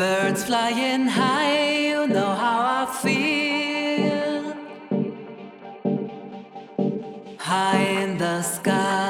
Birds flying high, you know how I feel. High in the sky.